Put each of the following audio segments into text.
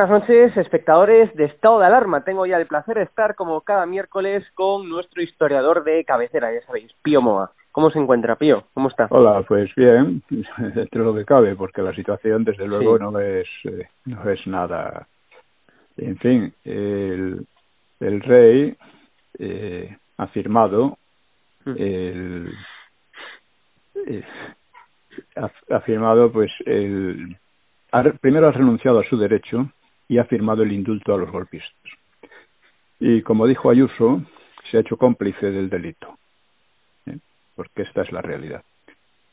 Buenas noches, espectadores de Estado de Alarma. Tengo ya el placer de estar como cada miércoles con nuestro historiador de cabecera, ya sabéis, Pío Moa. ¿Cómo se encuentra, Pío? ¿Cómo está? Hola, pues bien, dentro de lo que cabe, porque la situación, desde luego, no es eh, no es nada. En fin, el, el rey eh, ha firmado mm. el, eh, ha, firmado pues el primero ha renunciado a su derecho y ha firmado el indulto a los golpistas. Y como dijo Ayuso, se ha hecho cómplice del delito, ¿eh? porque esta es la realidad.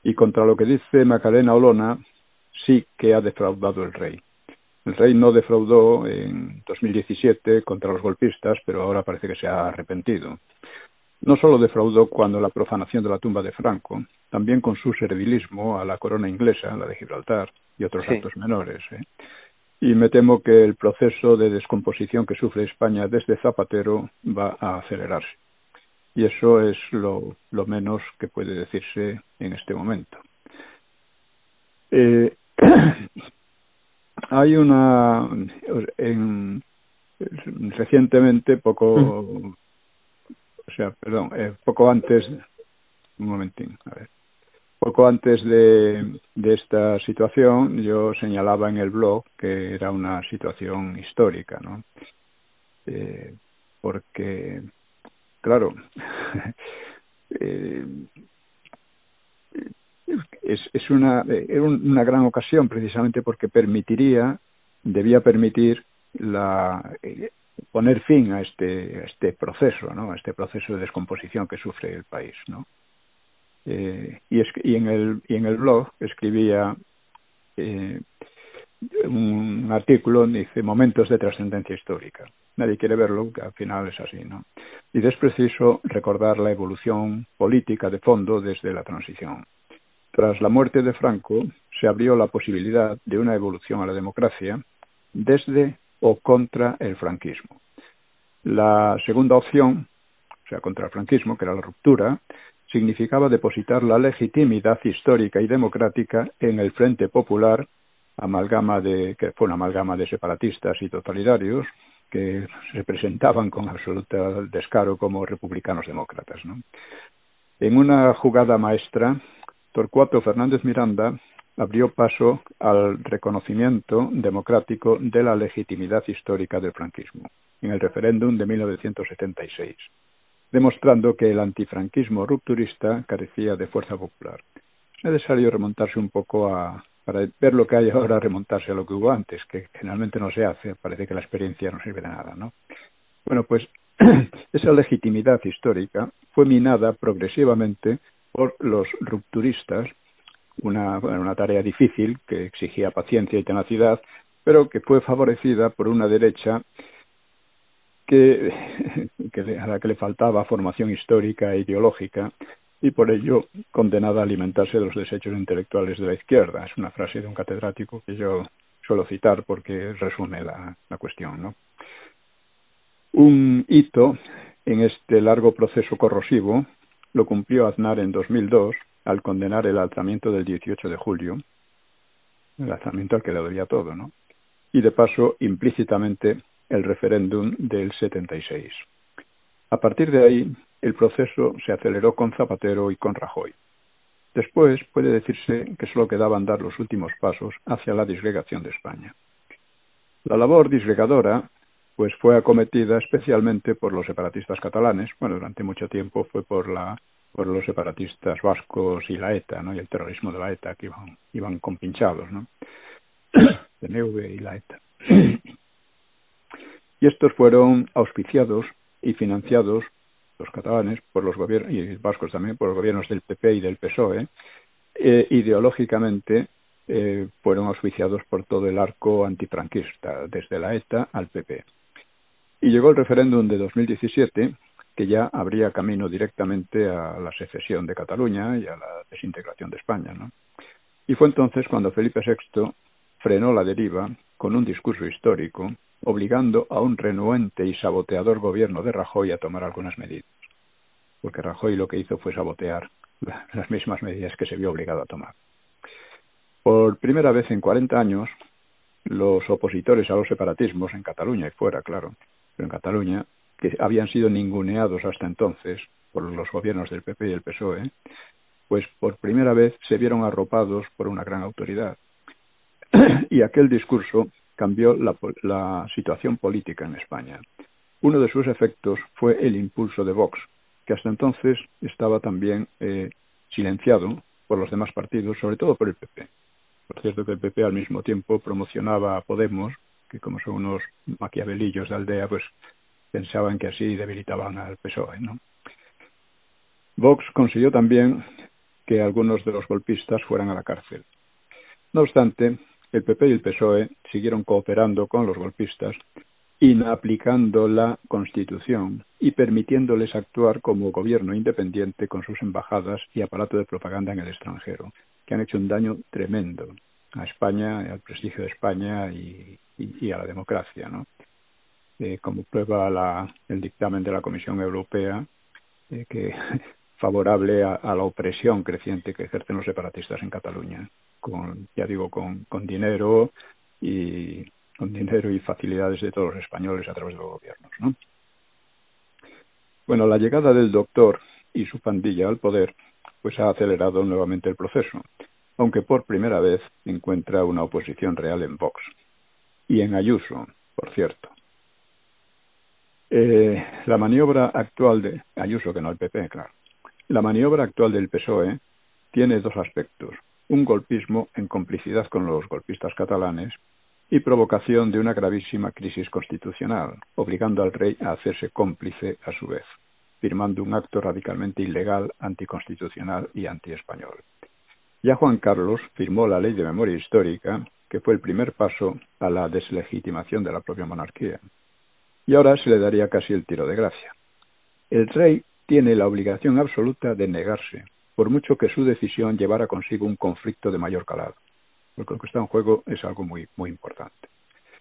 Y contra lo que dice Macarena Olona, sí que ha defraudado el rey. El rey no defraudó en 2017 contra los golpistas, pero ahora parece que se ha arrepentido. No solo defraudó cuando la profanación de la tumba de Franco, también con su servilismo a la corona inglesa, la de Gibraltar, y otros actos menores. ¿eh? Y me temo que el proceso de descomposición que sufre España desde Zapatero va a acelerarse. Y eso es lo, lo menos que puede decirse en este momento. Eh, hay una. En, recientemente, poco. O sea, perdón, eh, poco antes. Un momentín, a ver. Poco antes de, esta situación, yo señalaba en el blog que era una situación histórica, ¿no? Eh, porque, claro, eh, es, es una, era una gran ocasión precisamente porque permitiría, debía permitir la, eh, poner fin a este, a este proceso, ¿no? a este proceso de descomposición que sufre el país. ¿no? Eh, y, es, y, en el, y en el blog escribía eh, un artículo, dice Momentos de trascendencia histórica. Nadie quiere verlo, que al final es así, ¿no? Y es preciso recordar la evolución política de fondo desde la transición. Tras la muerte de Franco, se abrió la posibilidad de una evolución a la democracia desde o contra el franquismo. La segunda opción, o sea, contra el franquismo, que era la ruptura, significaba depositar la legitimidad histórica y democrática en el Frente Popular, amalgama de, que fue una amalgama de separatistas y totalitarios, que se presentaban con absoluto descaro como republicanos demócratas. En una jugada maestra, Torcuato Fernández Miranda abrió paso al reconocimiento democrático de la legitimidad histórica del franquismo en el referéndum de 1976 demostrando que el antifranquismo rupturista carecía de fuerza popular. Es necesario remontarse un poco a, para ver lo que hay ahora, remontarse a lo que hubo antes, que generalmente no se hace, parece que la experiencia no sirve de nada, ¿no? Bueno, pues esa legitimidad histórica fue minada progresivamente por los rupturistas, una, una tarea difícil que exigía paciencia y tenacidad, pero que fue favorecida por una derecha que, a la que le faltaba formación histórica e ideológica y por ello condenada a alimentarse de los desechos intelectuales de la izquierda. Es una frase de un catedrático que yo suelo citar porque resume la, la cuestión. ¿no? Un hito en este largo proceso corrosivo lo cumplió Aznar en 2002 al condenar el alzamiento del 18 de julio, el alzamiento al que le debía todo, ¿no? Y de paso, implícitamente, el referéndum del 76. A partir de ahí, el proceso se aceleró con Zapatero y con Rajoy. Después puede decirse que solo quedaban dar los últimos pasos hacia la disgregación de España. La labor disgregadora pues fue acometida especialmente por los separatistas catalanes, bueno, durante mucho tiempo fue por la por los separatistas vascos y la ETA. Y el terrorismo de la ETA que iban compinchados, ¿no? NV y la ETA y estos fueron auspiciados y financiados los catalanes por los gobiernos y vascos también por los gobiernos del PP y del PSOE eh, ideológicamente eh, fueron auspiciados por todo el arco antifranquista desde la ETA al PP y llegó el referéndum de 2017 que ya abría camino directamente a la secesión de Cataluña y a la desintegración de España ¿no? y fue entonces cuando Felipe VI frenó la deriva con un discurso histórico obligando a un renuente y saboteador gobierno de Rajoy a tomar algunas medidas, porque Rajoy lo que hizo fue sabotear las mismas medidas que se vio obligado a tomar. Por primera vez en 40 años, los opositores a los separatismos en Cataluña y fuera, claro, pero en Cataluña, que habían sido ninguneados hasta entonces por los gobiernos del PP y el PSOE, pues por primera vez se vieron arropados por una gran autoridad. y aquel discurso cambió la, la situación política en España. Uno de sus efectos fue el impulso de Vox, que hasta entonces estaba también eh, silenciado por los demás partidos, sobre todo por el PP. Por cierto que el PP al mismo tiempo promocionaba a Podemos, que como son unos maquiavelillos de aldea, pues pensaban que así debilitaban al PSOE. Vox consiguió también que algunos de los golpistas fueran a la cárcel. No obstante, el PP y el PSOE siguieron cooperando con los golpistas, inaplicando la Constitución y permitiéndoles actuar como gobierno independiente con sus embajadas y aparato de propaganda en el extranjero, que han hecho un daño tremendo a España, al prestigio de España y, a la democracia. ¿no? Eh, como prueba la, el dictamen de la Comisión Europea, eh, que favorable a, la opresión creciente que ejercen los separatistas en Cataluña, con, ya digo, con, con dinero y con dinero y facilidades de todos los españoles a través de los gobiernos. ¿no? Bueno, la llegada del doctor y su pandilla al poder pues ha acelerado nuevamente el proceso, aunque por primera vez encuentra una oposición real en Vox y en Ayuso, por cierto. Eh, la maniobra actual de Ayuso, que no el PP, claro, la maniobra actual del PSOE tiene dos aspectos. Un golpismo en complicidad con los golpistas catalanes y provocación de una gravísima crisis constitucional, obligando al rey a hacerse cómplice a su vez, firmando un acto radicalmente ilegal, anticonstitucional y antiespañol. Ya Juan Carlos firmó la ley de memoria histórica, que fue el primer paso a la deslegitimación de la propia monarquía. Y ahora se le daría casi el tiro de gracia. El rey tiene la obligación absoluta de negarse, por mucho que su decisión llevara consigo un conflicto de mayor calado, porque lo que está en juego es algo muy, muy importante.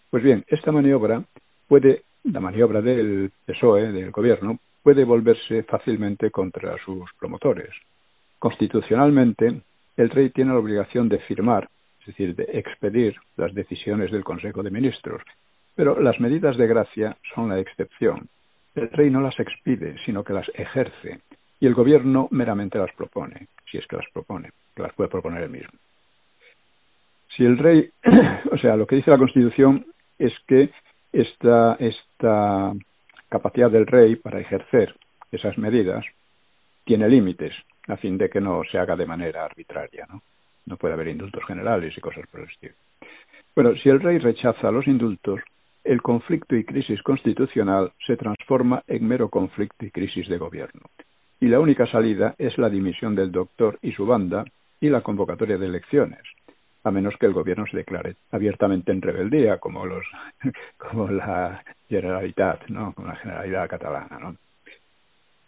Pues bien, esta maniobra puede, la maniobra del PSOE, del gobierno, puede volverse fácilmente contra sus promotores. Constitucionalmente, el rey tiene la obligación de firmar, es decir, de expedir las decisiones del Consejo de Ministros, pero las medidas de gracia son la excepción el rey no las expide, sino que las ejerce, y el gobierno meramente las propone, si es que las propone, que las puede proponer él mismo. Si el rey, o sea, lo que dice la Constitución es que esta, esta capacidad del rey para ejercer esas medidas tiene límites, a fin de que no se haga de manera arbitraria, ¿no? No puede haber indultos generales y cosas por el estilo. Bueno, si el rey rechaza los indultos, el conflicto y crisis constitucional se transforma en mero conflicto y crisis de gobierno. Y la única salida es la dimisión del doctor y su banda y la convocatoria de elecciones, a menos que el gobierno se declare abiertamente en rebeldía, como los como la Generalitat, ¿no? Como la Generalidad catalana, ¿no?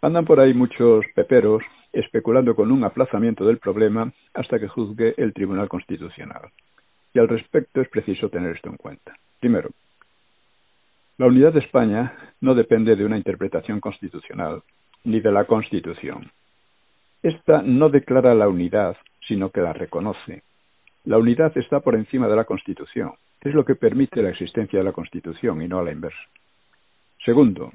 Andan por ahí muchos peperos especulando con un aplazamiento del problema hasta que juzgue el Tribunal Constitucional. Y al respecto es preciso tener esto en cuenta. Primero, la unidad de España no depende de una interpretación constitucional ni de la Constitución. Esta no declara la unidad, sino que la reconoce. La unidad está por encima de la Constitución. Es lo que permite la existencia de la Constitución y no a la inversa. Segundo,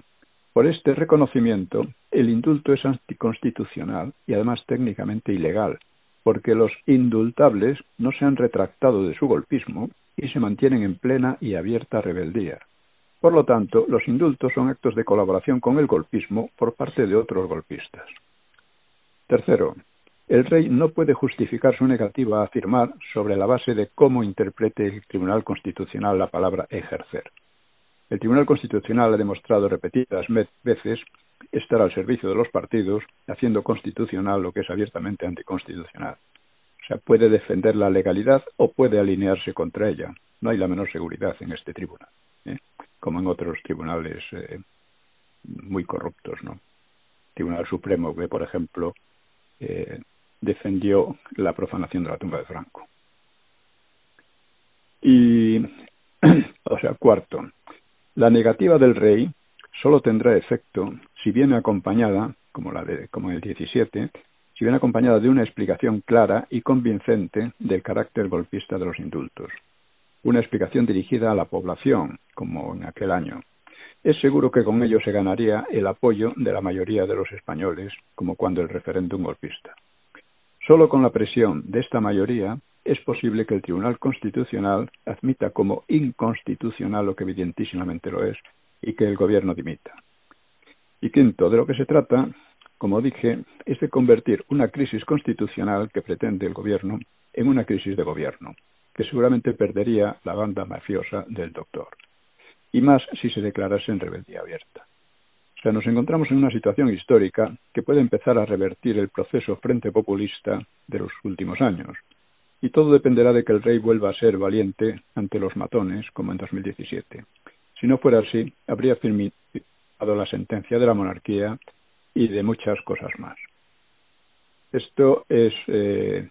por este reconocimiento, el indulto es anticonstitucional y además técnicamente ilegal, porque los indultables no se han retractado de su golpismo y se mantienen en plena y abierta rebeldía. Por lo tanto, los indultos son actos de colaboración con el golpismo por parte de otros golpistas. Tercero, el rey no puede justificar su negativa a afirmar sobre la base de cómo interprete el Tribunal Constitucional la palabra ejercer. El Tribunal Constitucional ha demostrado repetidas veces estar al servicio de los partidos, haciendo constitucional lo que es abiertamente anticonstitucional. O sea, puede defender la legalidad o puede alinearse contra ella. No hay la menor seguridad en este tribunal. Como en otros tribunales eh, muy corruptos, ¿no? Tribunal Supremo que, por ejemplo, eh, defendió la profanación de la tumba de Franco. Y, o sea, cuarto, la negativa del rey solo tendrá efecto si viene acompañada, como la de, como en el 17, si viene acompañada de una explicación clara y convincente del carácter golpista de los indultos. Una explicación dirigida a la población, como en aquel año. Es seguro que con ello se ganaría el apoyo de la mayoría de los españoles, como cuando el referéndum golpista. Solo con la presión de esta mayoría es posible que el Tribunal Constitucional admita como inconstitucional lo que evidentísimamente lo es y que el Gobierno dimita. Y quinto, de lo que se trata, como dije, es de convertir una crisis constitucional que pretende el Gobierno en una crisis de gobierno, que seguramente perdería la banda mafiosa del doctor. Y más si se declarase en rebeldía abierta. O sea, nos encontramos en una situación histórica que puede empezar a revertir el proceso frente populista de los últimos años, y todo dependerá de que el rey vuelva a ser valiente ante los matones, como en 2017. Si no fuera así, habría firmado la sentencia de la monarquía y de muchas cosas más. Esto es eh,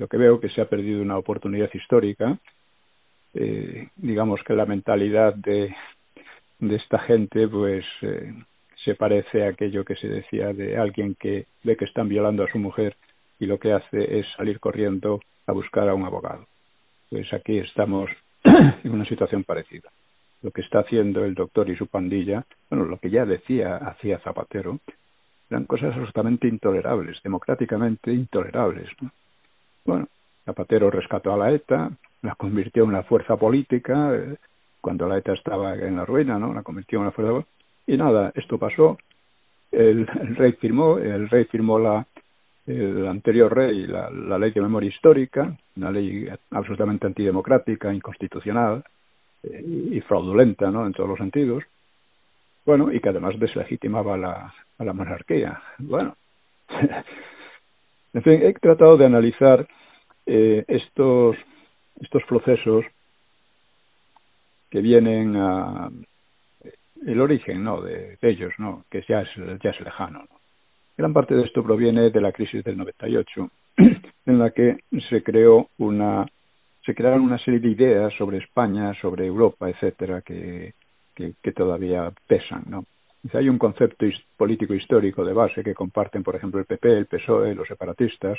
lo que veo que se ha perdido una oportunidad histórica. Eh, digamos que la mentalidad de, de esta gente, pues eh, se parece a aquello que se decía de alguien que ve que están violando a su mujer y lo que hace es salir corriendo a buscar a un abogado. Pues aquí estamos en una situación parecida. Lo que está haciendo el doctor y su pandilla, bueno, lo que ya decía hacía Zapatero, eran cosas absolutamente intolerables, democráticamente intolerables. Bueno, Zapatero rescató a la ETA, la convirtió en una fuerza política, eh, cuando la ETA estaba en la ruina, ¿no? La convirtió en una fuerza y nada, esto pasó, el rey firmó, el rey firmó la, el anterior rey la, la ley de memoria histórica, una ley absolutamente antidemocrática, inconstitucional eh, y fraudulenta ¿no? en todos los sentidos, bueno, y que además deslegitimaba la, a la monarquía. Bueno, en fin, he tratado de analizar eh, estos, estos procesos que vienen a el origen ¿no? de, ellos, ¿no? que ya es, ya es lejano. ¿no? Gran parte de esto proviene de la crisis del 98, en la que se creó una se crearon una serie de ideas sobre España, sobre Europa, etcétera, que, que, que todavía pesan, ¿no? Hay un concepto político histórico de base que comparten, por ejemplo, el PP, el PSOE, los separatistas,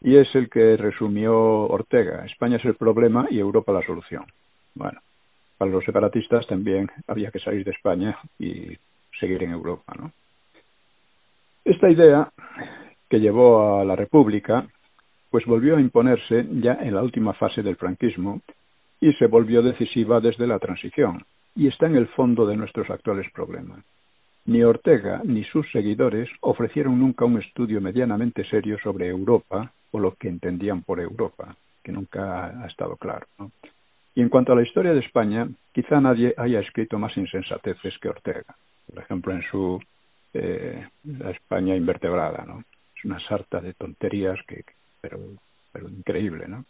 y es el que resumió Ortega. España es el problema y Europa la solución. Bueno, para los separatistas también había que salir de España y seguir en Europa, ¿no? Esta idea que llevó a la República, pues volvió a imponerse ya en la última fase del franquismo y se volvió decisiva desde la transición, y está en el fondo de nuestros actuales problemas. Ni Ortega ni sus seguidores ofrecieron nunca un estudio medianamente serio sobre Europa o lo que entendían por Europa, que nunca ha estado claro. Y en cuanto a la historia de España, quizá nadie haya escrito más insensateces que Ortega. Por ejemplo, en su eh, la España invertebrada, ¿no? Es una sarta de tonterías que, pero, pero increíble, ¿no?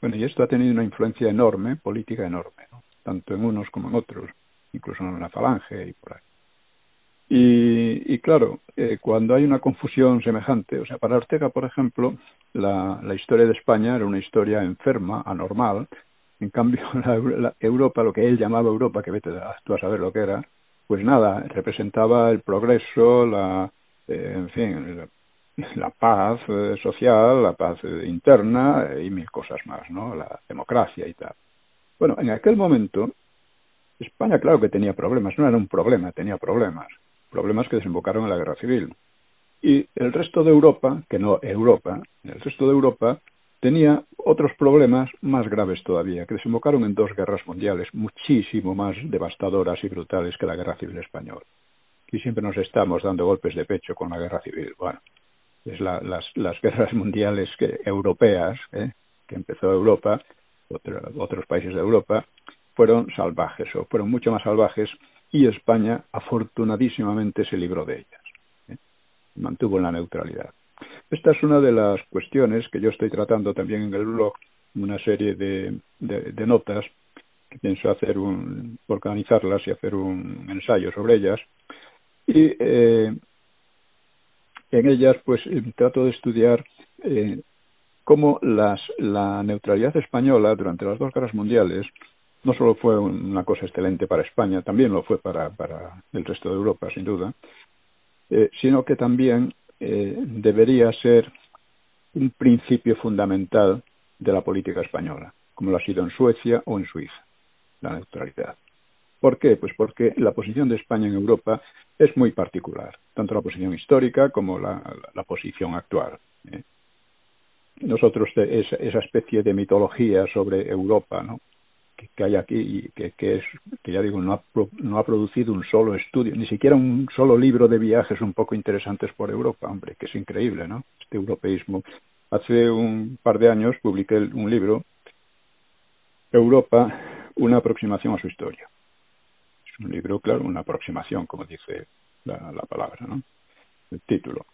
Bueno, y esto ha tenido una influencia enorme, política enorme, ¿no? Tanto en unos como en otros, incluso en la falange y por ahí. Y, y claro, eh, cuando hay una confusión semejante, o sea, para Ortega, por ejemplo, la, historia de España era una historia enferma, anormal. En cambio, la, la Europa, lo que él llamaba Europa, que vete tú a saber lo que era, pues nada, representaba el progreso, la, eh, en fin, la, paz eh, social, la paz eh, interna y mil cosas más, ¿no? La democracia y tal. Bueno, en aquel momento, España claro que tenía problemas, no era un problema, tenía problemas, problemas que desembocaron en la guerra civil. Y el resto de Europa, que no Europa, el resto de Europa tenía otros problemas más graves todavía, que desembocaron en dos guerras mundiales muchísimo más devastadoras y brutales que la guerra civil española. Y siempre nos estamos dando golpes de pecho con la guerra civil. Bueno, es la, las, las guerras mundiales que, europeas, ¿eh? que empezó Europa, otro, otros países de Europa, fueron salvajes o fueron mucho más salvajes y España afortunadísimamente se libró de ellas. ¿eh? Mantuvo la neutralidad. Esta es una de las cuestiones que yo estoy tratando también en el blog, una serie de, de, notas que pienso hacer un, organizarlas y hacer un ensayo sobre ellas. Y eh, en ellas, pues trato de estudiar eh, cómo las, la neutralidad española durante las dos guerras mundiales no solo fue una cosa excelente para España, también lo fue para, para el resto de Europa, sin duda, eh, sino que también eh, debería ser un principio fundamental de la política española. como lo ha sido en Suecia o en Suiza, la neutralidad. ¿Por qué? Pues porque la posición de España en Europa es muy particular, tanto la posición histórica como la, posición actual. ¿eh? Nosotros, esa, esa especie de mitología sobre Europa, ¿no? Que, hay aquí y que, que, es que ya digo no ha, no ha producido un solo estudio ni siquiera un solo libro de viajes un poco interesantes por Europa hombre que es increíble no este europeísmo. Hace un par de años publiqué un libro Europa una aproximación a su historia. Es un libro claro una aproximación como dice la, la palabra no el título.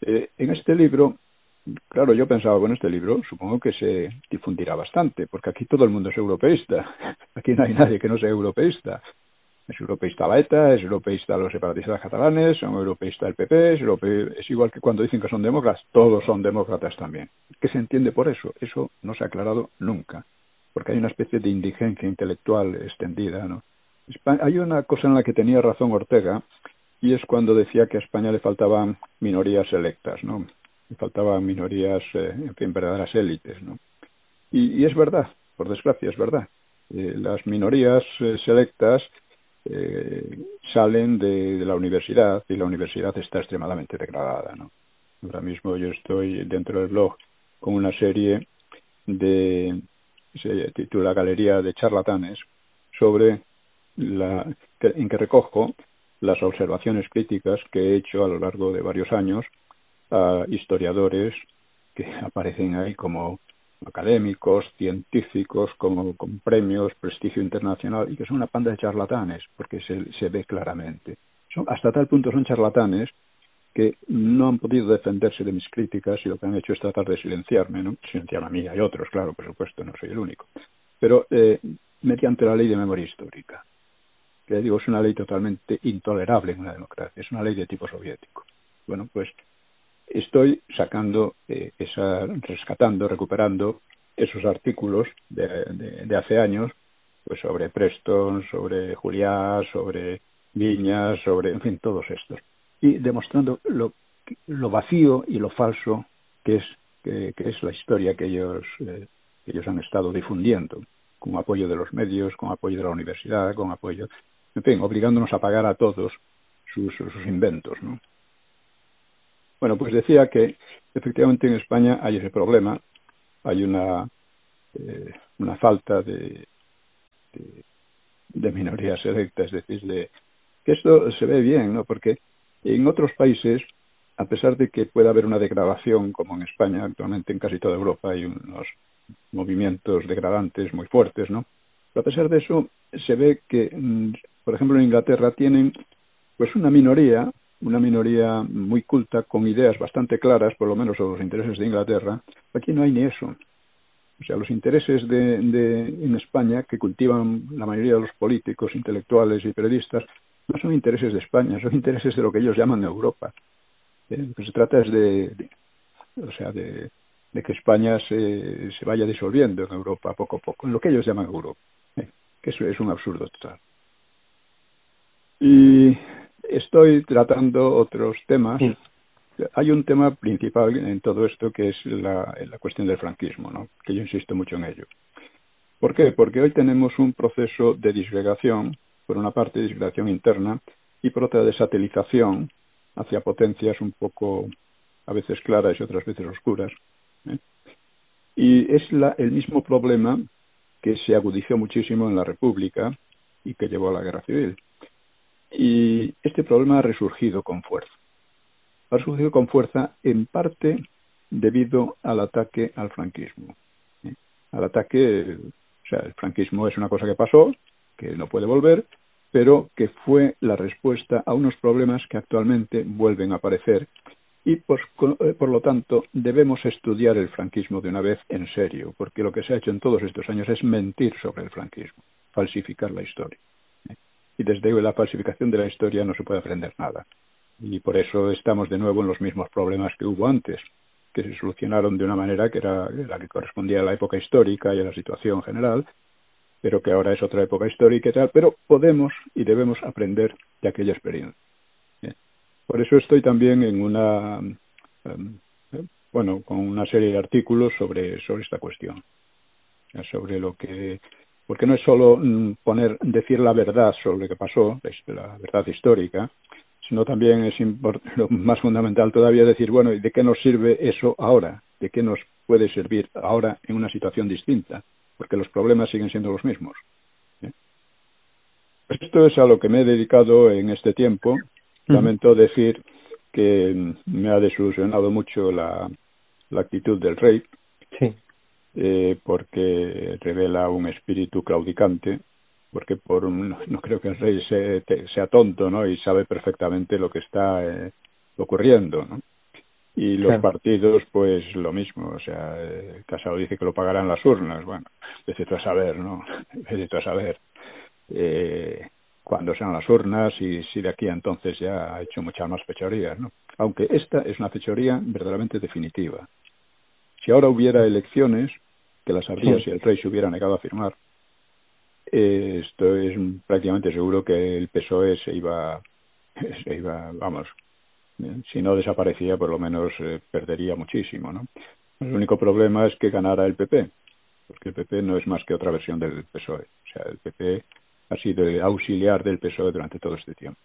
Eh, en este libro Claro, yo pensaba, bueno, este libro supongo que se difundirá bastante, porque aquí todo el mundo es europeísta. Aquí no hay nadie que no sea europeísta. Es europeísta la ETA, es europeísta los separatistas catalanes, son europeísta el PP, es, es igual que cuando dicen que son demócratas, todos son demócratas también. ¿Qué se entiende por eso? Eso no se ha aclarado nunca, porque hay una especie de indigencia intelectual extendida, ¿no? Hay una cosa en la que tenía razón Ortega, y es cuando decía que a España le faltaban minorías electas, ¿no? Faltaban minorías, eh, en fin, verdaderas élites, ¿no? Y, es verdad, por desgracia, es verdad. Eh, las minorías eh, selectas salen de, la universidad y la universidad está extremadamente degradada, ¿no? Ahora mismo yo estoy dentro del blog con una serie de se titula Galería de charlatanes sobre la en que recojo las observaciones críticas que he hecho a lo largo de varios años a historiadores que aparecen ahí como académicos, científicos, como con premios, prestigio internacional, y que son una panda de charlatanes, porque se, se ve claramente. Son, hasta tal punto son charlatanes que no han podido defenderse de mis críticas y lo que han hecho es tratar de silenciarme, ¿no? Silenciar a mí y a otros, claro, por supuesto, no soy el único. Pero eh, mediante la ley de memoria histórica, que digo es una ley totalmente intolerable en una democracia, es una ley de tipo soviético. Bueno, pues estoy sacando, eh, esa, rescatando, recuperando esos artículos de, de, hace años, pues sobre Preston, sobre Juliá, sobre Viñas, sobre, en fin, todos estos. Y demostrando lo, lo vacío y lo falso que es, que, es la historia que ellos, eh, ellos han estado difundiendo, con apoyo de los medios, con apoyo de la universidad, con apoyo, en fin, obligándonos a pagar a todos sus inventos, ¿no? Bueno, pues decía que efectivamente en España hay ese problema, hay una, eh, falta de, de, minorías electas, es decir, de, que esto se ve bien, ¿no? Porque en otros países, a pesar de que pueda haber una degradación, como en España, actualmente en casi toda Europa hay unos movimientos degradantes muy fuertes, ¿no? Pero a pesar de eso, se ve que, mm, por ejemplo, en Inglaterra tienen pues una minoría una minoría muy culta, con ideas bastante claras, por lo menos sobre los intereses de Inglaterra. Aquí no hay ni eso. O sea, los intereses de, en España que cultivan la mayoría de los políticos, intelectuales y periodistas no son intereses de España, son intereses de lo que ellos llaman Europa. Eh, lo que se trata es de, o sea, de, que España se, se vaya disolviendo en Europa poco a poco, en lo que ellos llaman Europa, eh, que eso es un absurdo total. Y estoy tratando otros temas. Hay un tema principal en todo esto que es la, la cuestión del franquismo, ¿no? que yo insisto mucho en ello. ¿Por qué? Porque hoy tenemos un proceso de disgregación, por una parte disgregación interna y por otra de satelización hacia potencias un poco a veces claras y otras veces oscuras. ¿eh? Y es la, el mismo problema que se agudizó muchísimo en la República y que llevó a la guerra civil. Y este problema ha resurgido con fuerza. Ha resurgido con fuerza en parte debido al ataque al franquismo. ¿eh? Al ataque, o sea, el franquismo es una cosa que pasó, que no puede volver, pero que fue la respuesta a unos problemas que actualmente vuelven a aparecer y por, eh, por, lo tanto debemos estudiar el franquismo de una vez en serio, porque lo que se ha hecho en todos estos años es mentir sobre el franquismo, falsificar la historia y desde la falsificación de la historia no se puede aprender nada. Y por eso estamos de nuevo en los mismos problemas que hubo antes, que se solucionaron de una manera que era la que correspondía a la época histórica y a la situación general, pero que ahora es otra época histórica y tal, pero podemos y debemos aprender de aquella experiencia. Por eso estoy también en una, em, bueno, con una serie de artículos sobre, sobre esta cuestión. sobre lo que porque no es solo mm, poner decir la verdad sobre lo que pasó, la verdad histórica, sino también es lo más fundamental todavía decir, bueno, ¿y de qué nos sirve eso ahora? ¿De qué nos puede servir ahora en una situación distinta? Porque los problemas siguen siendo los mismos. ¿eh? Esto es a lo que me he dedicado en este tiempo. Lamento decir que me ha desilusionado mucho la, la actitud del rey, sí. Eh, porque revela un espíritu claudicante, porque por no, creo que el rey sea tonto, ¿no? Y sabe perfectamente lo que está eh, ocurriendo, ¿no? Y los partidos, pues lo mismo, o sea, eh, Casado dice que lo pagarán las urnas, bueno, necesito saber, ¿no? Necesito saber. Eh, cuándo sean las urnas y si de aquí a entonces ya ha hecho muchas más fechorías, ¿no? Aunque esta es una fechoría verdaderamente definitiva. Si ahora hubiera elecciones, que las habría si el rey se hubiera negado a firmar, eh, esto es prácticamente seguro que el PSOE se iba, se iba vamos, si no desaparecía, por lo menos eh, perdería muchísimo, ¿no? El único problema es que ganara el PP, porque el PP no es más que otra versión del PSOE. O sea, el PP ha sido el auxiliar del PSOE durante todo este tiempo.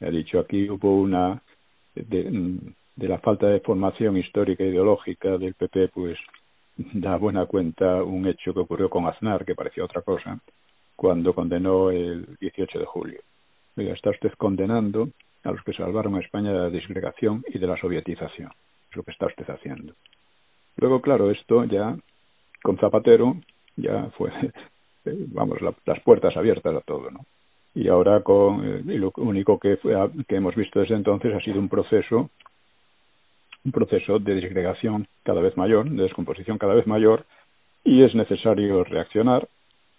Ha dicho aquí hubo una de, de la falta de formación histórica e ideológica del PP, pues da buena cuenta un hecho que ocurrió con Aznar, que parecía otra cosa, cuando condenó el 18 de julio. Oiga, está usted condenando a los que salvaron a España de la disgregación y de la sovietización. Es lo que está usted haciendo. Luego, claro, esto ya con Zapatero ya fue vamos, las puertas abiertas a todo, ¿no? Y ahora con, eh, y lo único que, fue, que hemos visto desde entonces ha sido un proceso, un proceso de disgregación cada vez mayor, de descomposición cada vez mayor, y es necesario reaccionar,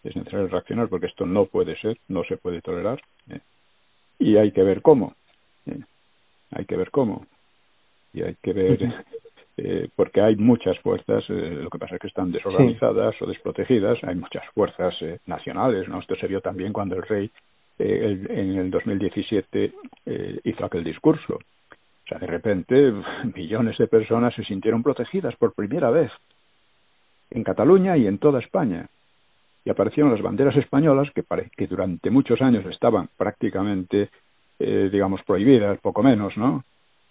es necesario reaccionar porque esto no puede ser, no se puede tolerar, ¿eh? y hay que ver cómo, ¿eh? hay que ver cómo, y hay que ver eh, porque hay muchas fuerzas, eh, lo que pasa es que están desorganizadas o desprotegidas, hay muchas fuerzas nacionales, ¿no? Esto se vio también cuando el rey eh, en el 2017 eh, hizo aquel discurso. O sea, de repente millones de personas se sintieron protegidas por primera vez en Cataluña y en toda España. Y aparecieron las banderas españolas que, que durante muchos años estaban prácticamente, eh, digamos, prohibidas, poco menos, ¿no?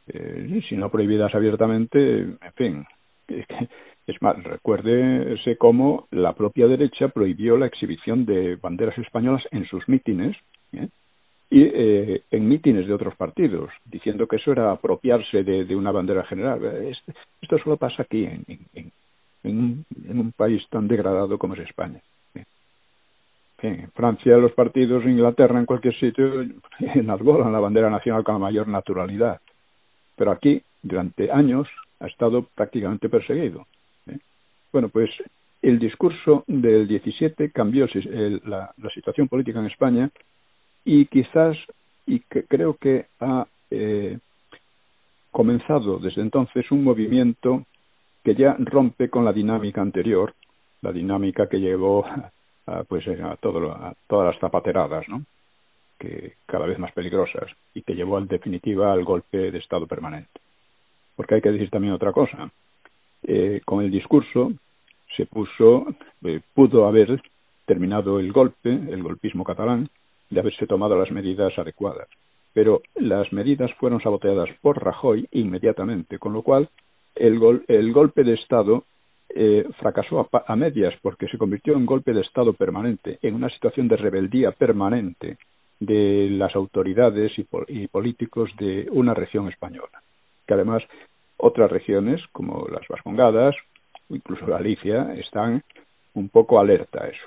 eh, si no prohibidas abiertamente, en fin. Es más, recuérdese cómo la propia derecha prohibió la exhibición de banderas españolas en sus mítines ¿eh? Y eh, en mítines de otros partidos, diciendo que eso era apropiarse de, una bandera general. Esto solo pasa aquí, en, en, en, un, en un país tan degradado como es España. En Francia, los partidos, en Inglaterra, en cualquier sitio, enarbolan la bandera nacional con la mayor naturalidad pero aquí durante años ha estado prácticamente perseguido. ¿eh? Bueno, pues el discurso del 17 cambió la, la, situación política en España y quizás, y que creo que ha eh, comenzado desde entonces un movimiento que ya rompe con la dinámica anterior, la dinámica que llevó a, pues, a, todo, a todas las zapateradas, ¿no? que cada vez más peligrosas y que llevó en definitiva al golpe de Estado permanente. Porque hay que decir también otra cosa. Eh, con el discurso se puso, eh, pudo haber terminado el golpe, el golpismo catalán, de haberse tomado las medidas adecuadas. Pero las medidas fueron saboteadas por Rajoy inmediatamente, con lo cual el, gol, el golpe de Estado eh, fracasó a, a medias porque se convirtió en golpe de Estado permanente, en una situación de rebeldía permanente de las autoridades y, y, políticos de una región española, que además otras regiones como las Vascongadas o incluso Galicia están un poco alerta a eso.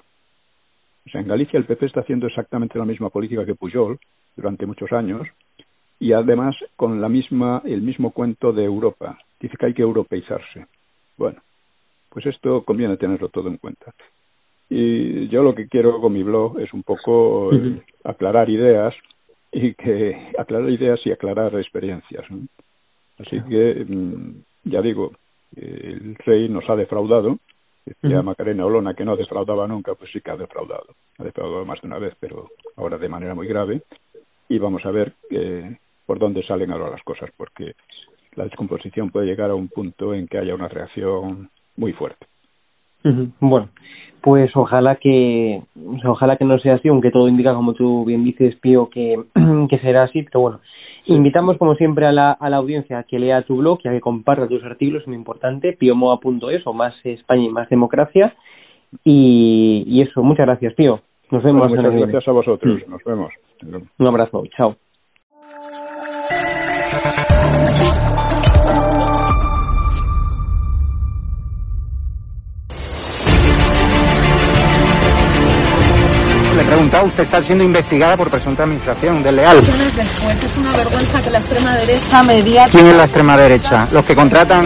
O sea, en Galicia el PP está haciendo exactamente la misma política que Pujol durante muchos años y además con la misma el mismo cuento de Europa. Dice que hay que europeizarse. Bueno, pues esto conviene tenerlo todo en cuenta. Y yo lo que quiero con mi blog es un poco aclarar ideas y que aclarar ideas y aclarar experiencias. Así que, mm, ya digo, el rey nos ha defraudado. Decía Macarena Olona que no defraudaba nunca, pues sí que ha defraudado. Ha defraudado más de una vez, pero ahora de manera muy grave. Y vamos a ver eh, por dónde salen ahora las cosas, porque la descomposición puede llegar a un punto en que haya una reacción muy fuerte. Bueno, pues ojalá que ojalá que no sea así, aunque todo indica, como tú bien dices, Pío, que, que será así, pero bueno. Invitamos, como siempre, a la, a la audiencia a que lea tu blog y a que comparta tus artículos, es muy importante, piomoa.es o más España y más democracia. Y, y eso, muchas gracias, Pío. Nos vemos. muchas gracias a vosotros. Nos vemos. Un abrazo. Chao. Preguntado, usted está siendo investigada por presunta administración desleal. Después es una vergüenza que la extrema derecha media... ¿Quién es la extrema derecha? Los que contratan